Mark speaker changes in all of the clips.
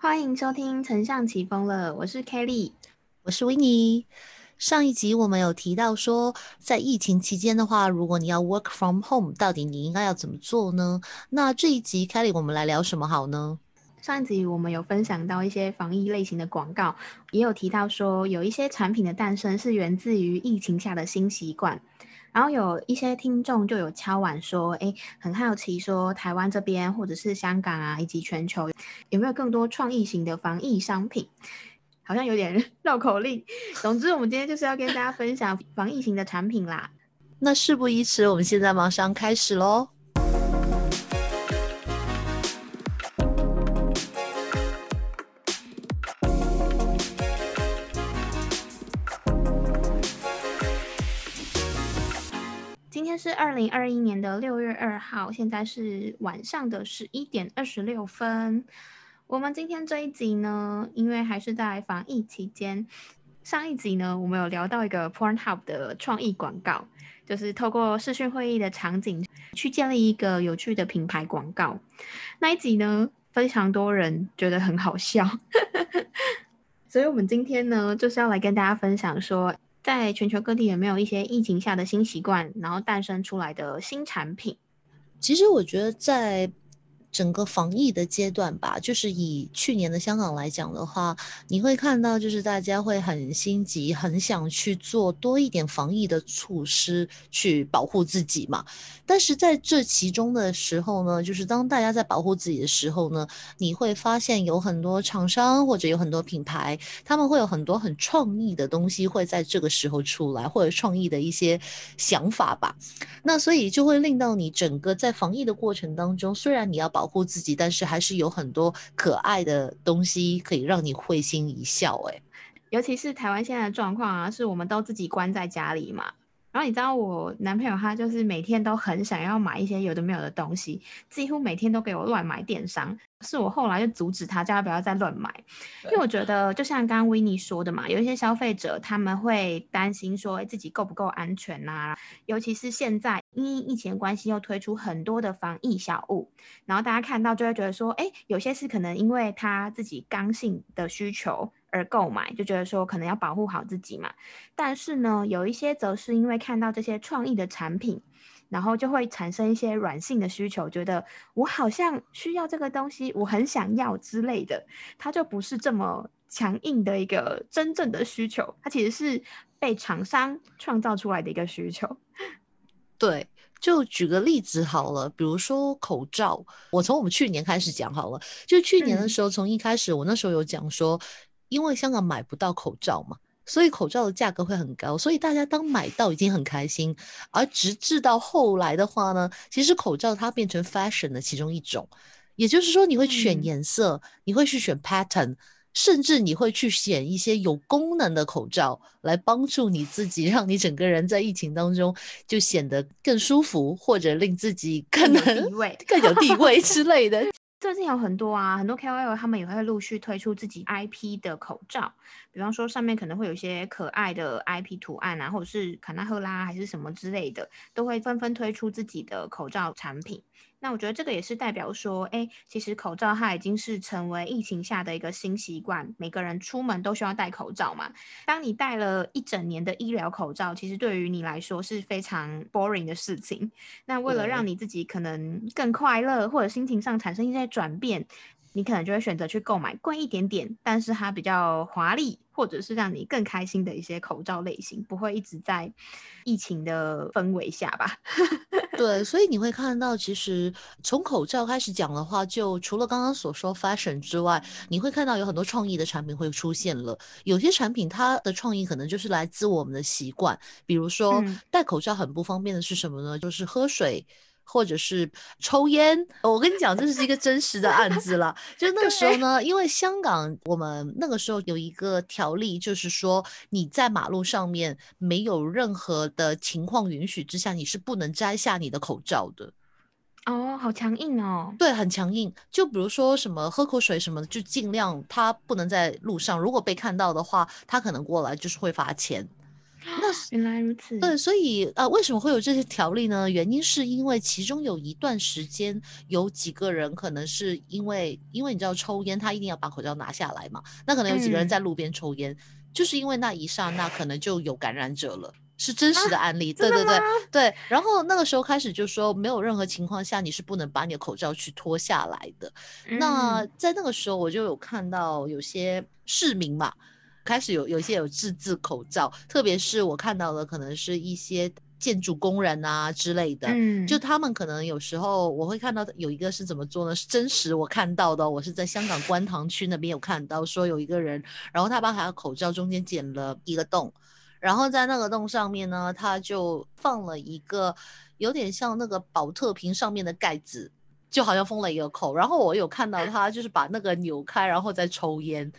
Speaker 1: 欢迎收听《丞相起风了》，我是 Kelly，
Speaker 2: 我是 w i n n e 上一集我们有提到说，在疫情期间的话，如果你要 work from home，到底你应该要怎么做呢？那这一集 Kelly 我们来聊什么好呢？
Speaker 1: 上一集我们有分享到一些防疫类型的广告，也有提到说有一些产品的诞生是源自于疫情下的新习惯。然后有一些听众就有敲碗说，哎，很好奇，说台湾这边或者是香港啊，以及全球有没有更多创意型的防疫商品？好像有点 绕口令。总之，我们今天就是要跟大家分享防疫型的产品啦。
Speaker 2: 那事不宜迟，我们现在马上开始喽。
Speaker 1: 是二零二一年的六月二号，现在是晚上的十一点二十六分。我们今天这一集呢，因为还是在防疫期间，上一集呢，我们有聊到一个 Pornhub 的创意广告，就是透过视讯会议的场景去建立一个有趣的品牌广告。那一集呢，非常多人觉得很好笑，所以我们今天呢，就是要来跟大家分享说。在全球各地有没有一些疫情下的新习惯，然后诞生出来的新产品？
Speaker 2: 其实我觉得在。整个防疫的阶段吧，就是以去年的香港来讲的话，你会看到就是大家会很心急，很想去做多一点防疫的措施去保护自己嘛。但是在这其中的时候呢，就是当大家在保护自己的时候呢，你会发现有很多厂商或者有很多品牌，他们会有很多很创意的东西会在这个时候出来，或者创意的一些想法吧。那所以就会令到你整个在防疫的过程当中，虽然你要保护自己，但是还是有很多可爱的东西可以让你会心一笑。哎，
Speaker 1: 尤其是台湾现在的状况啊，是我们都自己关在家里嘛。然后你知道我男朋友他就是每天都很想要买一些有的没有的东西，几乎每天都给我乱买电商。是我后来就阻止他，叫他不要再乱买，因为我觉得就像刚刚维尼说的嘛，有一些消费者他们会担心说自己够不够安全呐，尤其是现在因疫情关系又推出很多的防疫小物，然后大家看到就会觉得说，哎，有些是可能因为他自己刚性的需求而购买，就觉得说可能要保护好自己嘛，但是呢，有一些则是因为看到这些创意的产品。然后就会产生一些软性的需求，觉得我好像需要这个东西，我很想要之类的，它就不是这么强硬的一个真正的需求，它其实是被厂商创造出来的一个需求。
Speaker 2: 对，就举个例子好了，比如说口罩，我从我们去年开始讲好了，就去年的时候，从一开始我那时候有讲说，因为香港买不到口罩嘛。所以口罩的价格会很高，所以大家当买到已经很开心，而直至到后来的话呢，其实口罩它变成 fashion 的其中一种，也就是说你会选颜色，你会去选 pattern，甚至你会去选一些有功能的口罩来帮助你自己，让你整个人在疫情当中就显得更舒服，或者令自己更
Speaker 1: 有地位、
Speaker 2: 更有地位 之类的。
Speaker 1: 最近有很多啊，很多 KOL 他们也会陆续推出自己 IP 的口罩，比方说上面可能会有一些可爱的 IP 图案啊，或者是卡纳赫拉还是什么之类的，都会纷纷推出自己的口罩产品。那我觉得这个也是代表说，哎，其实口罩它已经是成为疫情下的一个新习惯，每个人出门都需要戴口罩嘛。当你戴了一整年的医疗口罩，其实对于你来说是非常 boring 的事情。那为了让你自己可能更快乐，或者心情上产生一些转变。你可能就会选择去购买贵一点点，但是它比较华丽，或者是让你更开心的一些口罩类型，不会一直在疫情的氛围下吧？
Speaker 2: 对，所以你会看到，其实从口罩开始讲的话，就除了刚刚所说 fashion 之外，你会看到有很多创意的产品会出现了。有些产品它的创意可能就是来自我们的习惯，比如说戴口罩很不方便的是什么呢？就是喝水。或者是抽烟，我跟你讲，这是一个真实的案子了。就那个时候呢，因为香港我们那个时候有一个条例，就是说你在马路上面没有任何的情况允许之下，你是不能摘下你的口罩的。
Speaker 1: 哦，好强硬哦。
Speaker 2: 对，很强硬。就比如说什么喝口水什么的，就尽量他不能在路上，如果被看到的话，他可能过来就是会罚钱。那
Speaker 1: 原来如此。
Speaker 2: 对，所以呃，为什么会有这些条例呢？原因是因为其中有一段时间，有几个人可能是因为，因为你知道抽烟，他一定要把口罩拿下来嘛。那可能有几个人在路边抽烟，就是因为那一刹那可能就有感染者了，是真实的案例。对对对对。然后那个时候开始就说，没有任何情况下你是不能把你的口罩去脱下来的。那在那个时候，我就有看到有些市民嘛。开始有有一些有自制口罩，特别是我看到的，可能是一些建筑工人啊之类的，嗯，就他们可能有时候我会看到有一个是怎么做呢？是真实我看到的，我是在香港观塘区那边有看到，说有一个人，然后他把他的口罩中间剪了一个洞，然后在那个洞上面呢，他就放了一个有点像那个保特瓶上面的盖子，就好像封了一个口，然后我有看到他就是把那个扭开，然后再抽烟。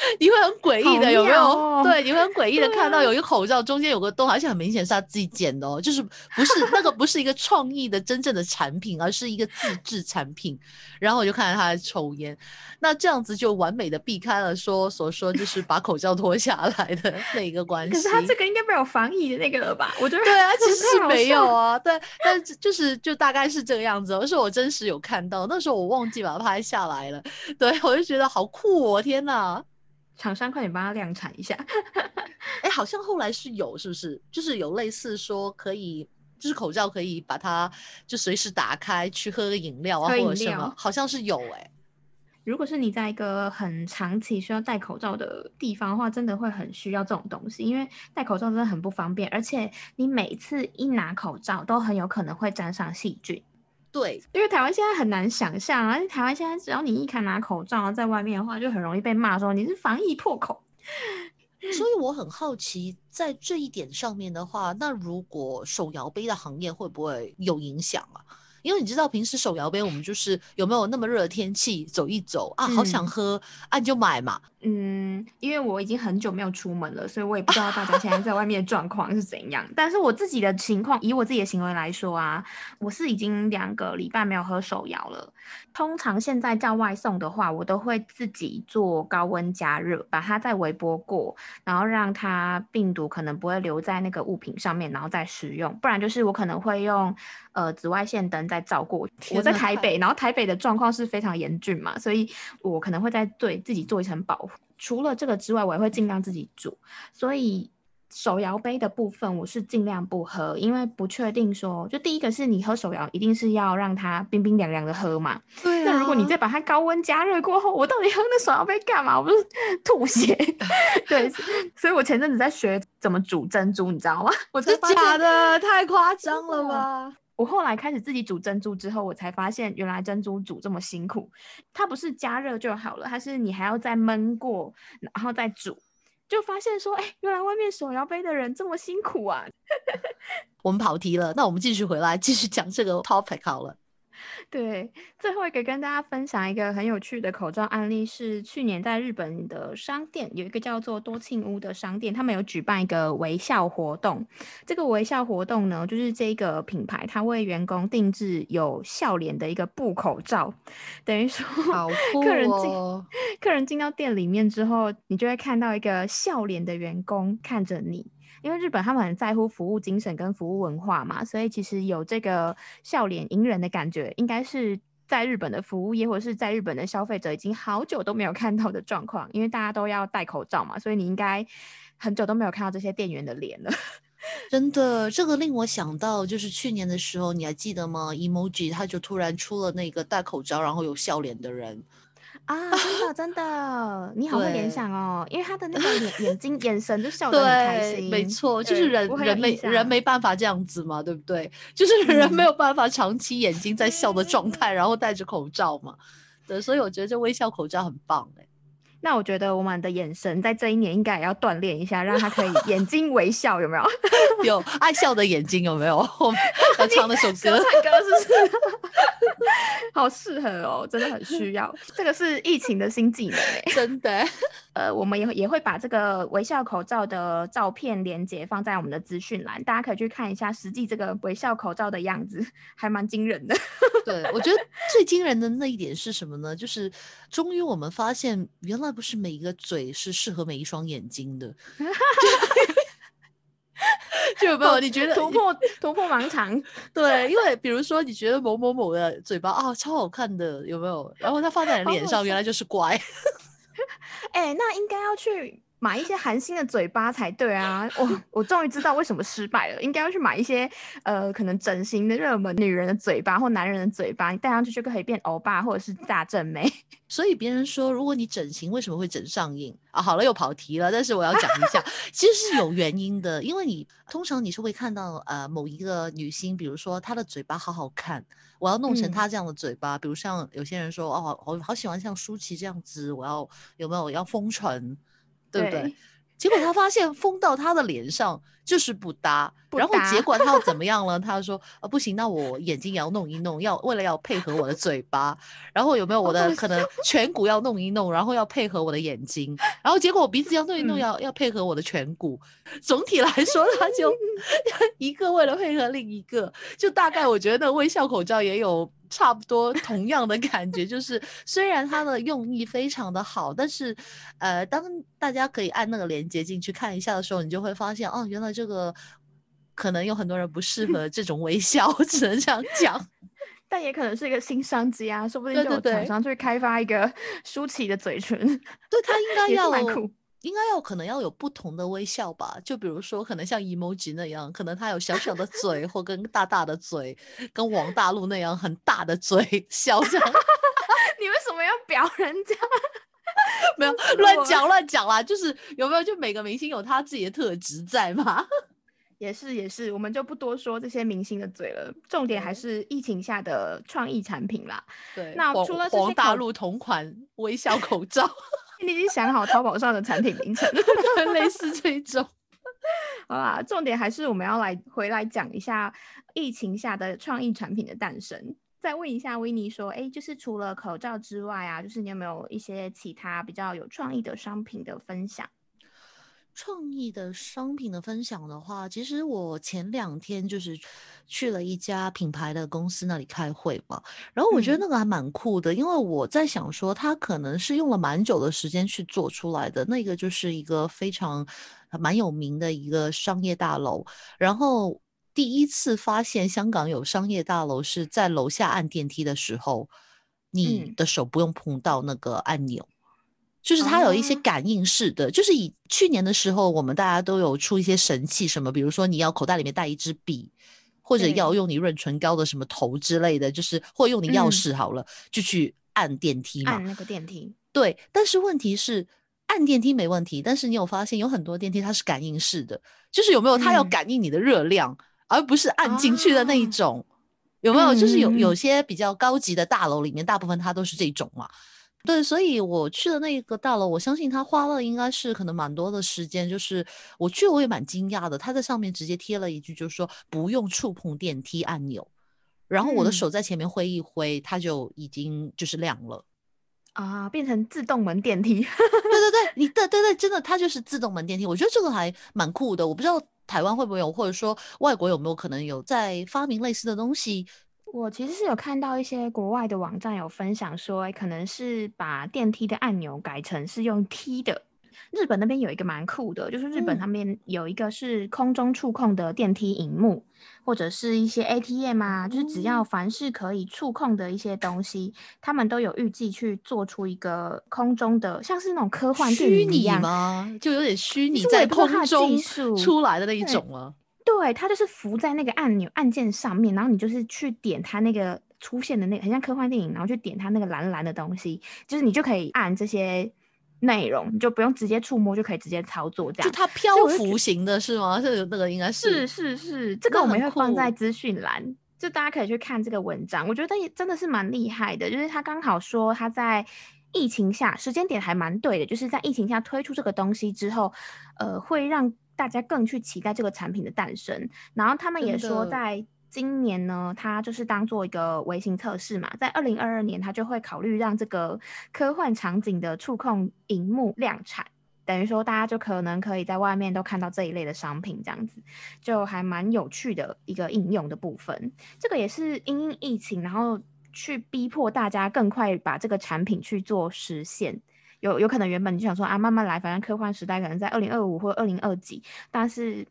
Speaker 2: 你会很诡异的，有没有？对，你会很诡异的看到有一个口罩中间有个洞，而且很明显是他自己剪的哦，就是不是那个不是一个创意的真正的产品，而是一个自制产品。然后我就看到他在抽烟，那这样子就完美的避开了说所说就是把口罩脱下来的 那一个关系。
Speaker 1: 可是他这个应该没有防疫的那个了吧？我觉得
Speaker 2: 对啊，其实 是没有啊，对，但就是就大概是这个样子。而是我真实有看到，那时候我忘记把它拍下来了。对我就觉得好酷哦，天哪！
Speaker 1: 厂商快点帮他量产一下，
Speaker 2: 哎，好像后来是有，是不是？就是有类似说可以，就是口罩可以把它就随时打开去喝个饮料啊，或者什么，好像是有哎。
Speaker 1: 如果是你在一个很长期需要戴口罩的地方的话，真的会很需要这种东西，因为戴口罩真的很不方便，而且你每次一拿口罩都很有可能会沾上细菌。
Speaker 2: 对，
Speaker 1: 因为台湾现在很难想象，而且台湾现在只要你一开拿口罩在外面的话，就很容易被骂说你是防疫破口。
Speaker 2: 所以我很好奇，在这一点上面的话，那如果手摇杯的行业会不会有影响啊？因为你知道，平时手摇杯我们就是有没有那么热的天气，走一走啊，好想喝，啊你就买嘛。
Speaker 1: 嗯，因为我已经很久没有出门了，所以我也不知道大家现在 在外面的状况是怎样。但是我自己的情况，以我自己的行为来说啊，我是已经两个礼拜没有喝手摇了。通常现在叫外送的话，我都会自己做高温加热，把它再微波过，然后让它病毒可能不会留在那个物品上面，然后再食用。不然就是我可能会用呃紫外线灯再照过。我在台北，然后台北的状况是非常严峻嘛，所以我可能会在对自己做一层保护。除了这个之外，我也会尽量自己煮。所以手摇杯的部分，我是尽量不喝，因为不确定说，就第一个是你喝手摇，一定是要让它冰冰凉凉的喝嘛。
Speaker 2: 对。
Speaker 1: 那如果你再把它高温加热过后，我到底喝那手摇杯干嘛？我不是 吐血。对。所以我前阵子在学怎么煮珍珠，你知道吗？我
Speaker 2: 是假的，太夸张了吧？
Speaker 1: 我后来开始自己煮珍珠之后，我才发现原来珍珠煮这么辛苦。它不是加热就好了，它是你还要再焖过，然后再煮。就发现说，哎，原来外面手摇杯的人这么辛苦啊！
Speaker 2: 我们跑题了，那我们继续回来，继续讲这个 topic 好了。
Speaker 1: 对，最后一个跟大家分享一个很有趣的口罩案例，是去年在日本的商店有一个叫做多庆屋的商店，他们有举办一个微笑活动。这个微笑活动呢，就是这个品牌它为员工定制有笑脸的一个布口罩，等于说客人进客人进到店里面之后，你就会看到一个笑脸的员工看着你。因为日本他们很在乎服务精神跟服务文化嘛，所以其实有这个笑脸迎人的感觉，应该是在日本的服务业或者是在日本的消费者已经好久都没有看到的状况。因为大家都要戴口罩嘛，所以你应该很久都没有看到这些店员的脸了。
Speaker 2: 真的，这个令我想到，就是去年的时候，你还记得吗？Emoji 他就突然出了那个戴口罩然后有笑脸的人。
Speaker 1: 啊，真的真的，你好会联想哦，因为他的那个眼眼睛眼神就 笑得很开心，
Speaker 2: 没错，就是人人没人没办法这样子嘛，对不对？就是 人没有办法长期眼睛在笑的状态，然后戴着口罩嘛，对，所以我觉得这微笑口罩很棒哎。
Speaker 1: 那我觉得我们的眼神在这一年应该也要锻炼一下，让他可以 眼睛微笑，有没有？
Speaker 2: 有爱笑的眼睛，有没有？我们唱那首歌，唱
Speaker 1: 歌是不是？好适合哦，真的很需要。这个是疫情的新技能诶，
Speaker 2: 真的。
Speaker 1: 呃，我们也也会把这个微笑口罩的照片连接放在我们的资讯栏，大家可以去看一下实际这个微笑口罩的样子，还蛮惊人的。
Speaker 2: 对，我觉得最惊人的那一点是什么呢？就是终于我们发现，原来不是每一个嘴是适合每一双眼睛的。就有没有？你觉得
Speaker 1: 突破突破盲肠？
Speaker 2: 对，因为比如说你觉得某某某的嘴巴啊超好看的，有没有？然后他放在你脸上，原来就是乖。
Speaker 1: 哎，那应该要去。买一些韩星的嘴巴才对啊！我 我终于知道为什么失败了，应该要去买一些呃，可能整形的热门女人的嘴巴或男人的嘴巴，你戴上去就可以变欧巴或者是大正妹。
Speaker 2: 所以别人说，如果你整形，为什么会整上瘾啊？好了，又跑题了，但是我要讲一下，其实是有原因的，因为你通常你是会看到呃某一个女星，比如说她的嘴巴好好看，我要弄成她这样的嘴巴，比如像有些人说哦，我好喜欢像舒淇这样子，我要有没有要丰唇？对不对？结果他发现封到他的脸上就是不搭，然后结果他要怎么 样了？他说：“啊，不行，那我眼睛也要弄一弄，要为了要配合我的嘴巴，然后有没有我的可能颧骨要弄一弄，然后要配合我的眼睛，然后结果我鼻子要弄一弄，要要配合我的颧骨。总体来说，他就 一个为了配合另一个，就大概我觉得那微笑口罩也有。”差不多同样的感觉，就是虽然它的用意非常的好，但是，呃，当大家可以按那个链接进去看一下的时候，你就会发现，哦，原来这个可能有很多人不适合这种微笑，只能这样讲。
Speaker 1: 但也可能是一个新商机啊，说不定就有厂商去开发一个 舒淇的嘴唇，
Speaker 2: 对他应该要。应该要可能要有不同的微笑吧，就比如说可能像 emoji 那样，可能他有小小的嘴，或跟大大的嘴，跟王大陆那样很大的嘴笑这样。
Speaker 1: 你为什么要表人家？
Speaker 2: 没有乱讲乱讲啦，就是有没有就每个明星有他自己的特质在嘛？
Speaker 1: 也是也是，我们就不多说这些明星的嘴了，重点还是疫情下的创意产品啦。
Speaker 2: 对，
Speaker 1: 那除了
Speaker 2: 王大陆同款微笑口罩。
Speaker 1: 你已经想好淘宝上的产品名称，
Speaker 2: 类似这种。
Speaker 1: 好啦，重点还是我们要来回来讲一下疫情下的创意产品的诞生。再问一下维尼说，哎，就是除了口罩之外啊，就是你有没有一些其他比较有创意的商品的分享？
Speaker 2: 创意的商品的分享的话，其实我前两天就是去了一家品牌的公司那里开会嘛，然后我觉得那个还蛮酷的，因为我在想说，他可能是用了蛮久的时间去做出来的，那个就是一个非常蛮有名的一个商业大楼，然后第一次发现香港有商业大楼是在楼下按电梯的时候，你的手不用碰到那个按钮。就是它有一些感应式的，就是以去年的时候，我们大家都有出一些神器，什么比如说你要口袋里面带一支笔，或者要用你润唇膏的什么头之类的，就是或用你钥匙好了，就去按电梯嘛。
Speaker 1: 按那个电梯。
Speaker 2: 对，但是问题是按电梯没问题，但是你有发现有很多电梯它是感应式的，就是有没有它要感应你的热量，而不是按进去的那一种，有没有？就是有有些比较高级的大楼里面，大部分它都是这种嘛。对，所以我去的那个大楼，我相信他花了应该是可能蛮多的时间。就是我去，我也蛮惊讶的，他在上面直接贴了一句，就是说不用触碰电梯按钮，然后我的手在前面挥一挥，它就已经就是亮了
Speaker 1: 啊，变成自动门电梯。对
Speaker 2: 对对，你对对对，真的，它就是自动门电梯。我觉得这个还蛮酷的，我不知道台湾会不会有，或者说外国有没有可能有在发明类似的东西。
Speaker 1: 我其实是有看到一些国外的网站有分享说，可能是把电梯的按钮改成是用踢的。日本那边有一个蛮酷的，就是日本那边有一个是空中触控的电梯荧幕，或者是一些 ATM 啊，就是只要凡是可以触控的一些东西，他们都有预计去做出一个空中的，像是那种科幻电影一样
Speaker 2: 吗？就有点虚拟在空中出来的那一种了。
Speaker 1: 对，它就是浮在那个按钮按键上面，然后你就是去点它那个出现的那个很像科幻电影，然后去点它那个蓝蓝的东西，就是你就可以按这些内容，你就不用直接触摸就可以直接操作这样。
Speaker 2: 就它漂浮型的是吗？这个那个应该
Speaker 1: 是是是是，这个我们会放在资讯栏，就大家可以去看这个文章。我觉得也真的是蛮厉害的，就是他刚好说他在疫情下时间点还蛮对的，就是在疫情下推出这个东西之后，呃，会让。大家更去期待这个产品的诞生，然后他们也说，在今年呢，它就是当做一个微型测试嘛，在二零二二年，它就会考虑让这个科幻场景的触控荧幕量产，等于说大家就可能可以在外面都看到这一类的商品，这样子就还蛮有趣的一个应用的部分。这个也是因疫情，然后去逼迫大家更快把这个产品去做实现。有有可能原本就想说啊，慢慢来，反正科幻时代可能在二零二五或二零二几，但是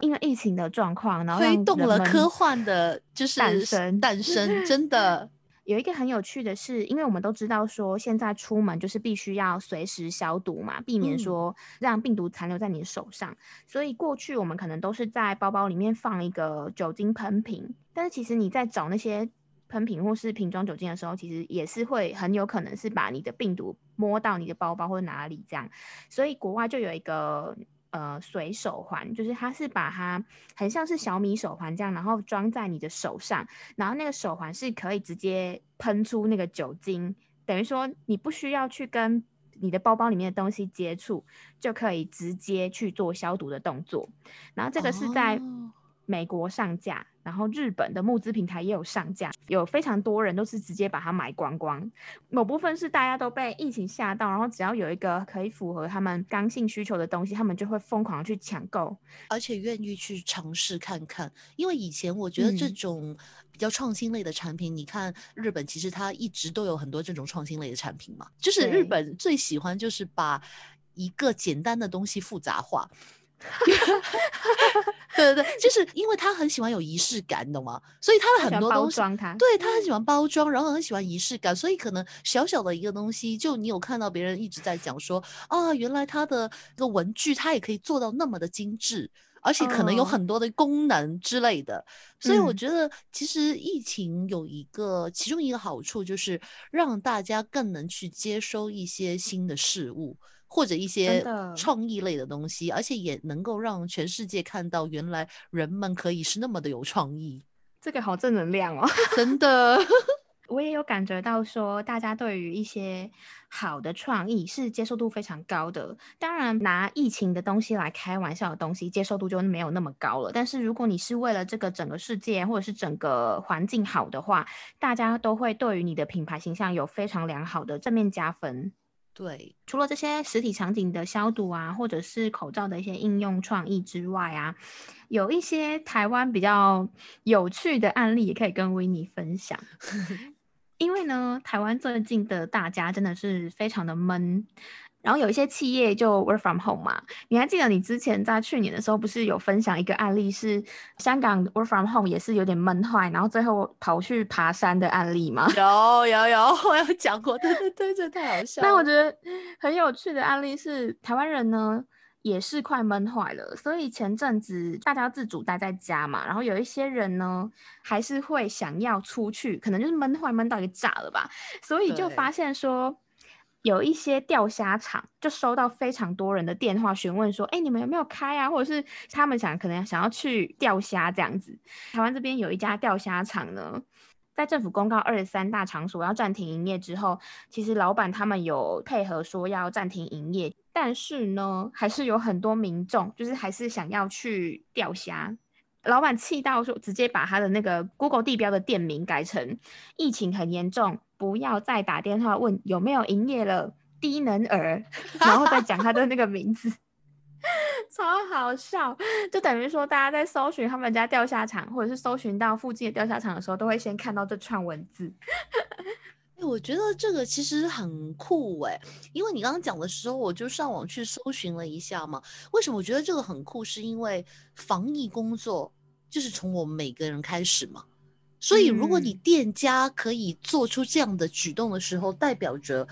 Speaker 1: 因为疫情的状况，然后
Speaker 2: 推动了科
Speaker 1: 幻。
Speaker 2: 幻的，就是
Speaker 1: 诞生
Speaker 2: 诞生，真的。
Speaker 1: 有一个很有趣的是，因为我们都知道说，现在出门就是必须要随时消毒嘛，避免说让病毒残留在你的手上。所以过去我们可能都是在包包里面放一个酒精喷瓶，但是其实你在找那些喷瓶或是瓶装酒精的时候，其实也是会很有可能是把你的病毒摸到你的包包或哪里这样。所以国外就有一个。呃，水手环就是它是把它很像是小米手环这样，然后装在你的手上，然后那个手环是可以直接喷出那个酒精，等于说你不需要去跟你的包包里面的东西接触，就可以直接去做消毒的动作。然后这个是在美国上架。然后日本的募资平台也有上架，有非常多人都是直接把它买光光。某部分是大家都被疫情吓到，然后只要有一个可以符合他们刚性需求的东西，他们就会疯狂去抢购，
Speaker 2: 而且愿意去尝试看看。因为以前我觉得这种比较创新类的产品，你看日本其实它一直都有很多这种创新类的产品嘛，就是日本最喜欢就是把一个简单的东西复杂化。对对对，就是因为他很喜欢有仪式感，你懂吗？所以他的很多东西，对他很喜欢包装，然后很喜欢仪式感，所以可能小小的一个东西，就你有看到别人一直在讲说，啊，原来他的一个文具，他也可以做到那么的精致，而且可能有很多的功能之类的。所以我觉得，其实疫情有一个其中一个好处，就是让大家更能去接收一些新的事物。或者一些创意类的东西，而且也能够让全世界看到，原来人们可以是那么的有创意。
Speaker 1: 这个好正能量哦，
Speaker 2: 真的。
Speaker 1: 我也有感觉到说，大家对于一些好的创意是接受度非常高的。当然，拿疫情的东西来开玩笑的东西，接受度就没有那么高了。但是，如果你是为了这个整个世界或者是整个环境好的话，大家都会对于你的品牌形象有非常良好的正面加分。
Speaker 2: 对，
Speaker 1: 除了这些实体场景的消毒啊，或者是口罩的一些应用创意之外啊，有一些台湾比较有趣的案例也可以跟维尼分享。因为呢，台湾最近的大家真的是非常的闷。然后有一些企业就 work from home 嘛，你还记得你之前在去年的时候不是有分享一个案例，是香港 work from home 也是有点闷坏，然后最后跑去爬山的案例吗？
Speaker 2: 有有有，我有讲过，对对对，这太好笑。
Speaker 1: 那我觉得很有趣的案例是，台湾人呢也是快闷坏了，所以前阵子大家自主待在家嘛，然后有一些人呢还是会想要出去，可能就是闷坏闷到一个炸了吧，所以就发现说。有一些钓虾场就收到非常多人的电话询问说，哎，你们有没有开啊？或者是他们想可能想要去钓虾这样子。台湾这边有一家钓虾场呢，在政府公告二十三大场所要暂停营业之后，其实老板他们有配合说要暂停营业，但是呢，还是有很多民众就是还是想要去钓虾。老板气到说，直接把他的那个 Google 地标的店名改成“疫情很严重”。不要再打电话问有没有营业了，低能儿，然后再讲他的那个名字，超好笑。就等于说，大家在搜寻他们家钓虾场，或者是搜寻到附近的钓虾场的时候，都会先看到这串文字。
Speaker 2: 哎，我觉得这个其实很酷哎，因为你刚刚讲的时候，我就上网去搜寻了一下嘛。为什么我觉得这个很酷？是因为防疫工作就是从我们每个人开始嘛。所以，如果你店家可以做出这样的举动的时候，代表着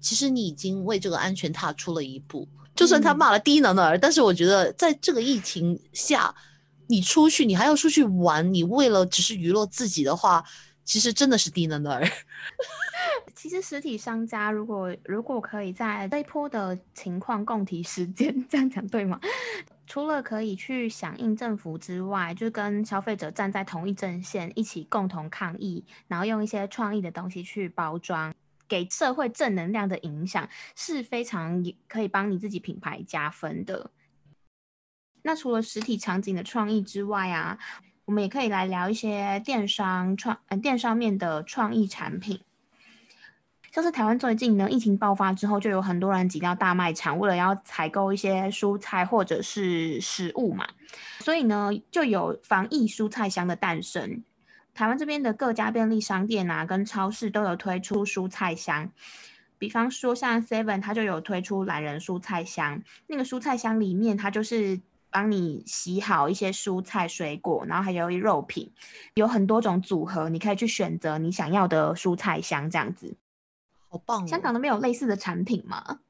Speaker 2: 其实你已经为这个安全踏出了一步。就算他骂了低能儿，但是我觉得在这个疫情下，你出去，你还要出去玩，你为了只是娱乐自己的话，其实真的是低能儿。
Speaker 1: 其实实体商家如果如果可以在这一波的情况共体时间，这样讲对吗？除了可以去响应政府之外，就跟消费者站在同一阵线，一起共同抗疫，然后用一些创意的东西去包装，给社会正能量的影响是非常可以帮你自己品牌加分的。那除了实体场景的创意之外啊，我们也可以来聊一些电商创呃电商面的创意产品。像是台湾最近呢，疫情爆发之后，就有很多人挤到大卖场，为了要采购一些蔬菜或者是食物嘛，所以呢，就有防疫蔬菜箱的诞生。台湾这边的各家便利商店啊，跟超市都有推出蔬菜箱，比方说像 Seven，它就有推出懒人蔬菜箱，那个蔬菜箱里面它就是。帮你洗好一些蔬菜水果，然后还有肉品，有很多种组合，你可以去选择你想要的蔬菜箱这样子。
Speaker 2: 好棒！
Speaker 1: 香港那边有类似的产品吗？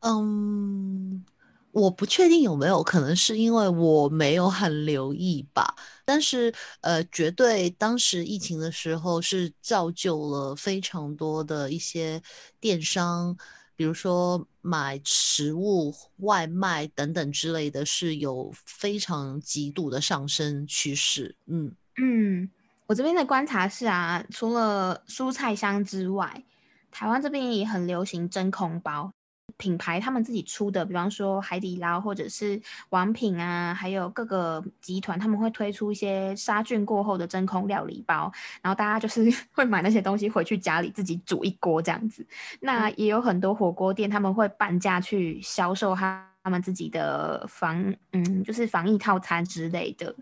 Speaker 2: 嗯。我不确定有没有可能是因为我没有很留意吧，但是呃，绝对当时疫情的时候是造就了非常多的一些电商，比如说买食物、外卖等等之类的，是有非常极度的上升趋势。嗯
Speaker 1: 嗯，我这边的观察是啊，除了蔬菜箱之外，台湾这边也很流行真空包。品牌他们自己出的，比方说海底捞或者是王品啊，还有各个集团，他们会推出一些杀菌过后的真空料理包，然后大家就是 会买那些东西回去家里自己煮一锅这样子。那也有很多火锅店，他们会半价去销售他他们自己的防嗯，就是防疫套餐之类的，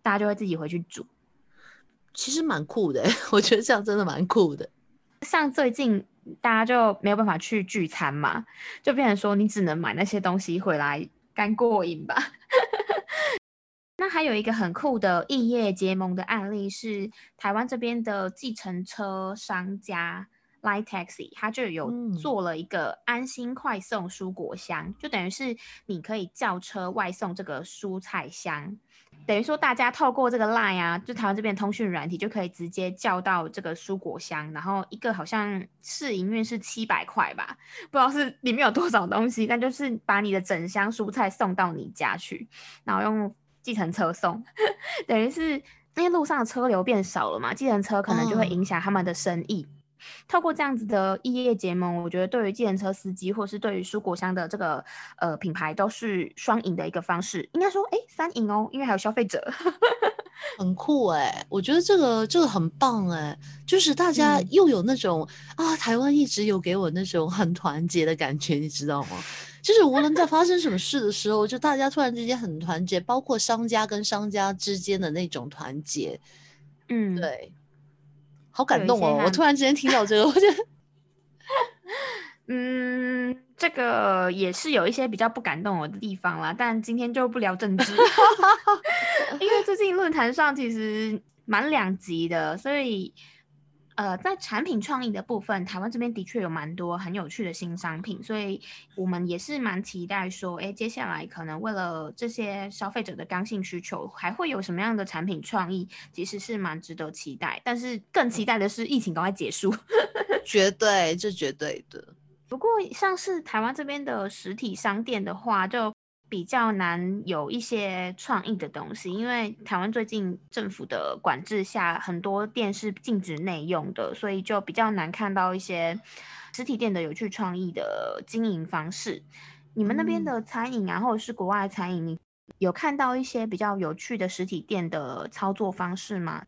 Speaker 1: 大家就会自己回去煮。
Speaker 2: 其实蛮酷的，我觉得这样真的蛮酷的。
Speaker 1: 像最近。大家就没有办法去聚餐嘛，就变成说你只能买那些东西回来干过瘾吧。那还有一个很酷的异业结盟的案例是台湾这边的计程车商家 Light Taxi，它就有做了一个安心快送蔬果箱，就等于是你可以叫车外送这个蔬菜箱。等于说，大家透过这个 Line 啊，就台湾这边通讯软体，就可以直接叫到这个蔬果箱，然后一个好像试营运是七百块吧，不知道是里面有多少东西，但就是把你的整箱蔬菜送到你家去，然后用计程车送，等于是因为路上的车流变少了嘛，计程车可能就会影响他们的生意。透过这样子的异业结盟，我觉得对于计程车司机，或是对于蔬果箱的这个呃品牌，都是双赢的一个方式。应该说，哎，三赢哦，因为还有消费者，
Speaker 2: 很酷哎！我觉得这个这个很棒哎，就是大家又有那种啊，台湾一直有给我那种很团结的感觉，你知道吗？就是无论在发生什么事的时候，就大家突然之间很团结，包括商家跟商家之间的那种团结，
Speaker 1: 嗯，
Speaker 2: 对。好感动哦！我突然之间听到这个，我觉得，
Speaker 1: 嗯，这个也是有一些比较不感动我的地方啦。但今天就不聊政治，因为最近论坛上其实蛮两极的，所以。呃，在产品创意的部分，台湾这边的确有蛮多很有趣的新商品，所以我们也是蛮期待说，哎，接下来可能为了这些消费者的刚性需求，还会有什么样的产品创意，其实是蛮值得期待。但是更期待的是疫情赶快结束，
Speaker 2: 绝对，这绝对的。
Speaker 1: 不过像是台湾这边的实体商店的话，就。比较难有一些创意的东西，因为台湾最近政府的管制下，很多店是禁止内用的，所以就比较难看到一些实体店的有趣创意的经营方式。你们那边的餐饮啊，或者是国外餐饮，你有看到一些比较有趣的实体店的操作方式吗？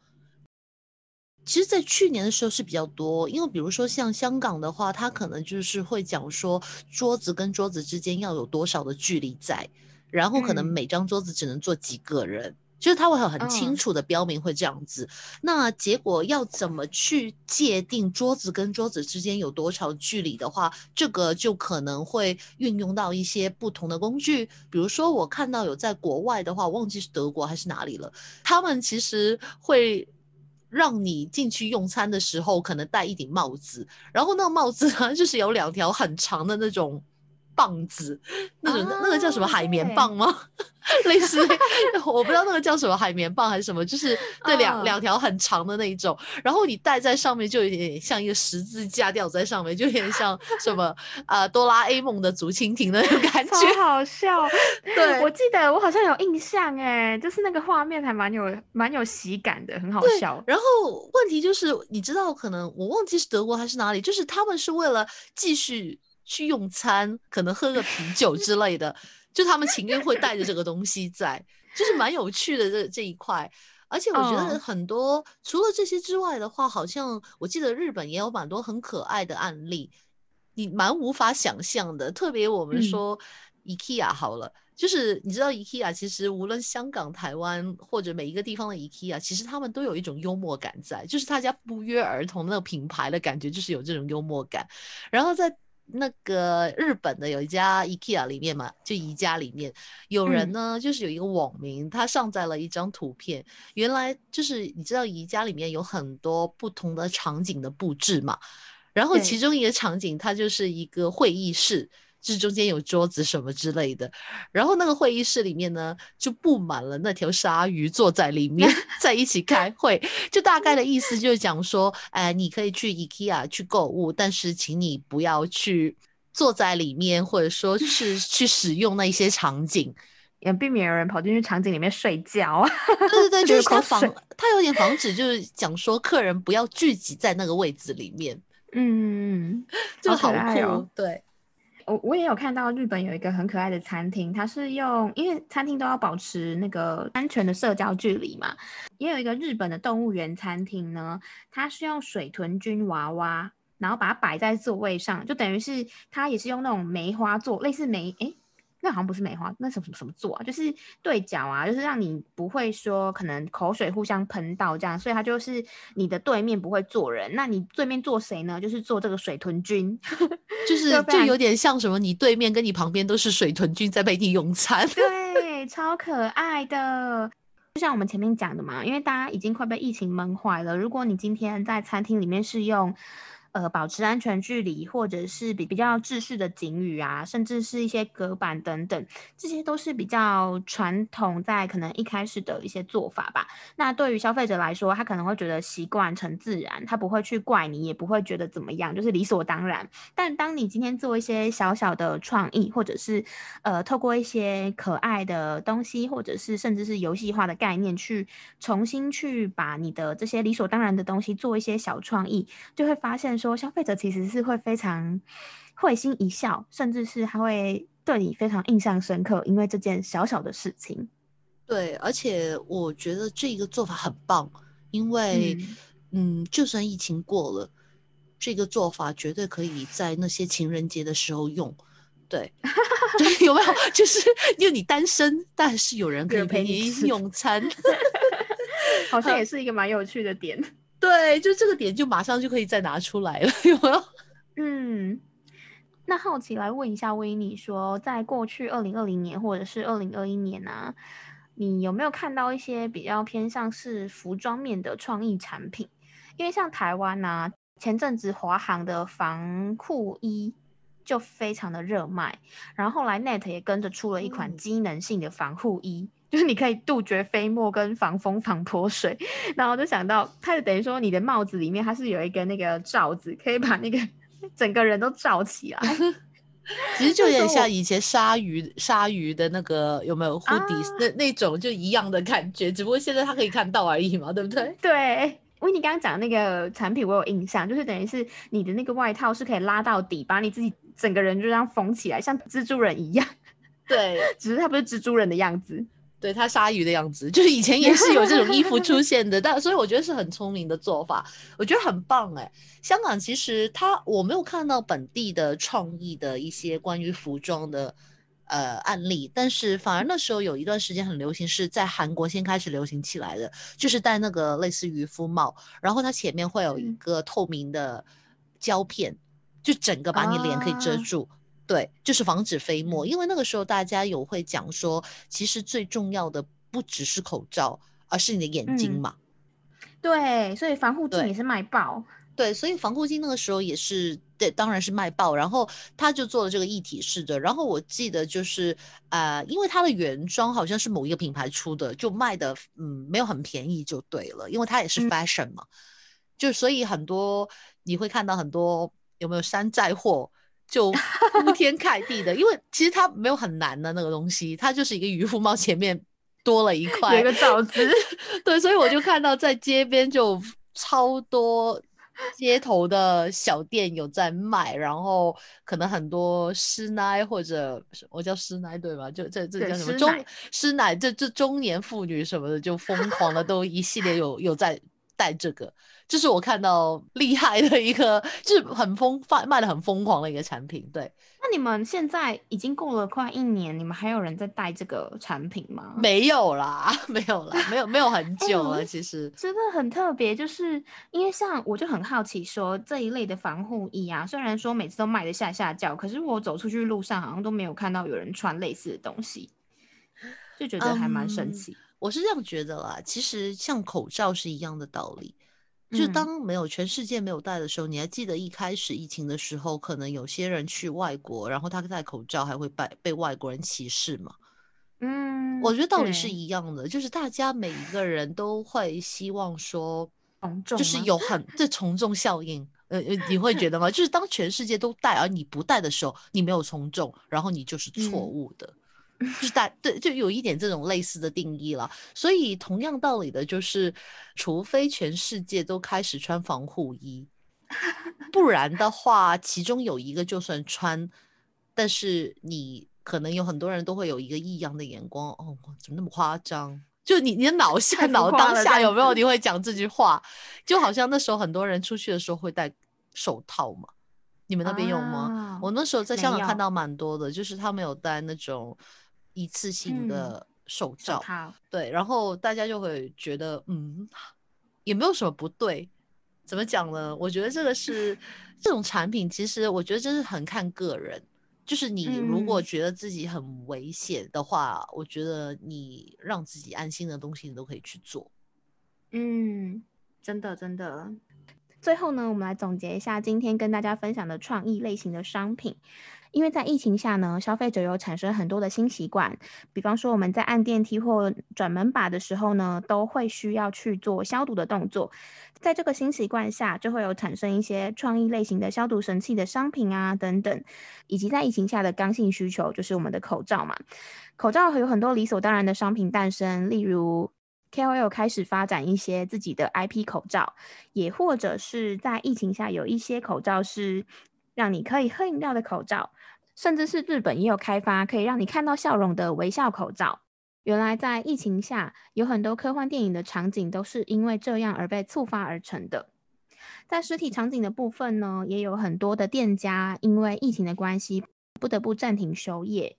Speaker 2: 其实，在去年的时候是比较多，因为比如说像香港的话，它可能就是会讲说桌子跟桌子之间要有多少的距离在，然后可能每张桌子只能坐几个人，就是它会有很清楚的标明会这样子。那结果要怎么去界定桌子跟桌子之间有多少距离的话，这个就可能会运用到一些不同的工具。比如说我看到有在国外的话，忘记是德国还是哪里了，他们其实会。让你进去用餐的时候，可能戴一顶帽子，然后那个帽子呢，就是有两条很长的那种。棒子，那种那个叫什么海绵棒吗？类似，我不知道那个叫什么海绵棒还是什么，就是对两两条很长的那一种，然后你戴在上面就有点像一个十字架吊在上面，就有点像什么呃哆啦 A 梦的竹蜻蜓的那种感觉，
Speaker 1: 好笑。
Speaker 2: 对，
Speaker 1: 我记得我好像有印象哎，就是那个画面还蛮有蛮有喜感的，很好笑。
Speaker 2: 然后问题就是，你知道，可能我忘记是德国还是哪里，就是他们是为了继续。去用餐，可能喝个啤酒之类的，就他们情愿会带着这个东西在，就是蛮有趣的这这一块。而且我觉得很多除了这些之外的话，好像我记得日本也有蛮多很可爱的案例，你蛮无法想象的。特别我们说 IKEA 好了，就是你知道 IKEA 其实无论香港、台湾或者每一个地方的 IKEA，其实他们都有一种幽默感在，就是大家不约而同那个品牌的感觉，就是有这种幽默感。然后在那个日本的有一家 IKEA 里面嘛，就宜家里面。有人呢，就是有一个网民，他上载了一张图片，原来就是你知道宜家里面有很多不同的场景的布置嘛，然后其中一个场景它就是一个会议室。这中间有桌子什么之类的，然后那个会议室里面呢，就布满了那条鲨鱼坐在里面，在一起开会。就大概的意思就是讲说，哎，你可以去 IKEA 去购物，但是请你不要去坐在里面，或者说是 去使用那一些场景，
Speaker 1: 也避免有人跑进去场景里面睡觉。
Speaker 2: 对对对，就是他防，他有点防止，就是讲说客人不要聚集在那个位置里面。
Speaker 1: 嗯，
Speaker 2: 就好酷，对。
Speaker 1: 我我也有看到日本有一个很可爱的餐厅，它是用，因为餐厅都要保持那个安全的社交距离嘛。也有一个日本的动物园餐厅呢，它是用水豚君娃娃，然后把它摆在座位上，就等于是它也是用那种梅花座，类似梅诶。那好像不是梅花，那什么什么什么座啊？就是对角啊，就是让你不会说可能口水互相喷到这样，所以它就是你的对面不会坐人，那你对面坐谁呢？就是坐这个水豚君，
Speaker 2: 就是就有点像什么，你对面跟你旁边都是水豚君在陪你用餐，
Speaker 1: 对，超可爱的。就像我们前面讲的嘛，因为大家已经快被疫情闷坏了，如果你今天在餐厅里面是用。呃，保持安全距离，或者是比比较制式的警语啊，甚至是一些隔板等等，这些都是比较传统，在可能一开始的一些做法吧。那对于消费者来说，他可能会觉得习惯成自然，他不会去怪你，也不会觉得怎么样，就是理所当然。但当你今天做一些小小的创意，或者是呃，透过一些可爱的东西，或者是甚至是游戏化的概念，去重新去把你的这些理所当然的东西做一些小创意，就会发现。说消费者其实是会非常会心一笑，甚至是他会对你非常印象深刻，因为这件小小的事情。
Speaker 2: 对，而且我觉得这个做法很棒，因为嗯，就算疫情过了，这个做法绝对可以在那些情人节的时候用。对，对，有没有？就是因为你单身，但是有人可以陪你用餐
Speaker 1: 好像也是一个蛮有趣的点。
Speaker 2: 对，就这个点就马上就可以再拿出来了，有没有？
Speaker 1: 嗯，那好奇来问一下威尼，说在过去二零二零年或者是二零二一年啊，你有没有看到一些比较偏向是服装面的创意产品？因为像台湾呐，前阵子华航的防护衣就非常的热卖，然后后来 Net 也跟着出了一款机能性的防护衣。就是你可以杜绝飞沫跟防风防泼水，然后就想到它就等于说你的帽子里面它是有一个那个罩子，可以把那个整个人都罩起来。
Speaker 2: 其实就有点像以前鲨鱼鲨鱼的那个有没有护底那那种就一样的感觉，只不过现在它可以看到而已嘛，对不对？
Speaker 1: 对，因为你刚刚讲那个产品我有印象，就是等于是你的那个外套是可以拉到底，把你自己整个人就这样缝起来，像蜘蛛人一样。
Speaker 2: 对，
Speaker 1: 只是它不是蜘蛛人的样子。
Speaker 2: 对他鲨鱼的样子，就是以前也是有这种衣服出 现的，但所以我觉得是很聪明的做法，我觉得很棒哎。香港其实它我没有看到本地的创意的一些关于服装的呃案例，但是反而那时候有一段时间很流行，是在韩国先开始流行起来的，就是戴那个类似渔夫帽，然后它前面会有一个透明的胶片，就整个把你脸可以遮住。对，就是防止飞沫，因为那个时候大家有会讲说，其实最重要的不只是口罩，而是你的眼睛嘛。
Speaker 1: 对，所以防护镜也是卖爆。
Speaker 2: 对，所以防护镜那个时候也是，对，当然是卖爆。然后他就做了这个一体式的，然后我记得就是啊，因为它的原装好像是某一个品牌出的，就卖的嗯没有很便宜就对了，因为它也是 fashion 嘛，就所以很多你会看到很多有没有山寨货。就铺天盖地的，因为其实它没有很难的那个东西，它就是一个渔夫帽前面多了一块，
Speaker 1: 有一个罩子，
Speaker 2: 对，所以我就看到在街边就超多街头的小店有在卖，然后可能很多师奶或者我叫师奶对吧？就这这叫什么中师奶，这这中年妇女什么的就疯狂的都一系列有有在。带这个，这是我看到厉害的一个，就是很疯卖卖的很疯狂的一个产品。对，
Speaker 1: 那你们现在已经过了快一年，你们还有人在带这个产品吗？
Speaker 2: 没有啦，没有啦，没有没有很 久了。其实
Speaker 1: 真的很特别，就是因为像我就很好奇，说这一类的防护衣啊，虽然说每次都卖的下下叫，可是我走出去路上好像都没有看到有人穿类似的东西，就觉得还蛮神奇。
Speaker 2: 我是这样觉得啦，其实像口罩是一样的道理，就当没有全世界没有戴的时候，你还记得一开始疫情的时候，可能有些人去外国，然后他戴口罩还会被被外国人歧视嘛？
Speaker 1: 嗯，
Speaker 2: 我觉得道理是一样的，就是大家每一个人都会希望说，就是有很这从众效应，呃呃，你会觉得吗？就是当全世界都戴而你不戴的时候，你没有从众，然后你就是错误的。就是大对，就有一点这种类似的定义了。所以同样道理的，就是除非全世界都开始穿防护衣，不然的话，其中有一个就算穿，但是你可能有很多人都会有一个异样的眼光。哦，怎么那么夸张？就你你的脑 下脑当下有没有你会讲这句话？就好像那时候很多人出去的时候会戴手套嘛。你们那边有吗？我那时候在香港看到蛮多的，就是他们有戴那种。一次性的手罩，对，然后大家就会觉得，嗯，也没有什么不对。怎么讲呢？我觉得这个是这种产品，其实我觉得真是很看个人。就是你如果觉得自己很危险的话，我觉得你让自己安心的东西，你都可以去做。
Speaker 1: 嗯，真的真的。最后呢，我们来总结一下今天跟大家分享的创意类型的商品。因为在疫情下呢，消费者有产生很多的新习惯，比方说我们在按电梯或转门把的时候呢，都会需要去做消毒的动作。在这个新习惯下，就会有产生一些创意类型的消毒神器的商品啊等等，以及在疫情下的刚性需求，就是我们的口罩嘛。口罩有很多理所当然的商品诞生，例如 KOL 开始发展一些自己的 IP 口罩，也或者是在疫情下有一些口罩是。让你可以喝饮料的口罩，甚至是日本也有开发可以让你看到笑容的微笑口罩。原来在疫情下，有很多科幻电影的场景都是因为这样而被触发而成的。在实体场景的部分呢，也有很多的店家因为疫情的关系，不得不暂停休业。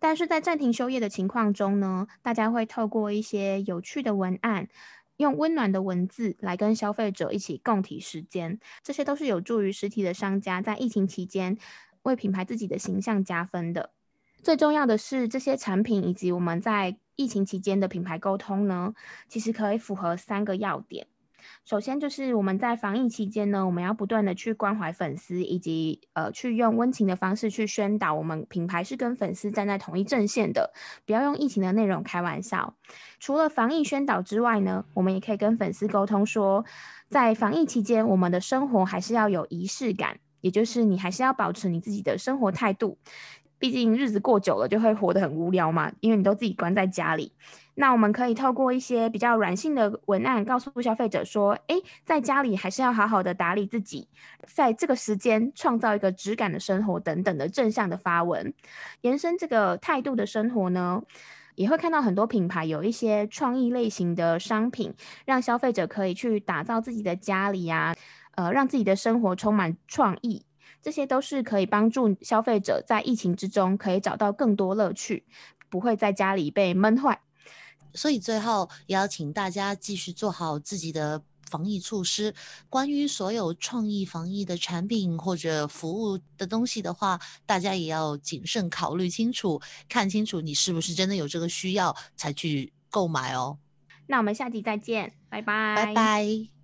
Speaker 1: 但是在暂停休业的情况中呢，大家会透过一些有趣的文案。用温暖的文字来跟消费者一起共体时间，这些都是有助于实体的商家在疫情期间为品牌自己的形象加分的。最重要的是，这些产品以及我们在疫情期间的品牌沟通呢，其实可以符合三个要点。首先就是我们在防疫期间呢，我们要不断的去关怀粉丝，以及呃去用温情的方式去宣导我们品牌是跟粉丝站在同一阵线的，不要用疫情的内容开玩笑。除了防疫宣导之外呢，我们也可以跟粉丝沟通说，在防疫期间，我们的生活还是要有仪式感，也就是你还是要保持你自己的生活态度。毕竟日子过久了就会活得很无聊嘛，因为你都自己关在家里。那我们可以透过一些比较软性的文案，告诉消费者说：“诶，在家里还是要好好的打理自己，在这个时间创造一个质感的生活等等的正向的发文，延伸这个态度的生活呢，也会看到很多品牌有一些创意类型的商品，让消费者可以去打造自己的家里呀，呃，让自己的生活充满创意，这些都是可以帮助消费者在疫情之中可以找到更多乐趣，不会在家里被闷坏。”
Speaker 2: 所以最后邀请大家继续做好自己的防疫措施。关于所有创意防疫的产品或者服务的东西的话，大家也要谨慎考虑清楚，看清楚你是不是真的有这个需要才去购买哦。
Speaker 1: 那我们下集再见，拜拜，
Speaker 2: 拜拜。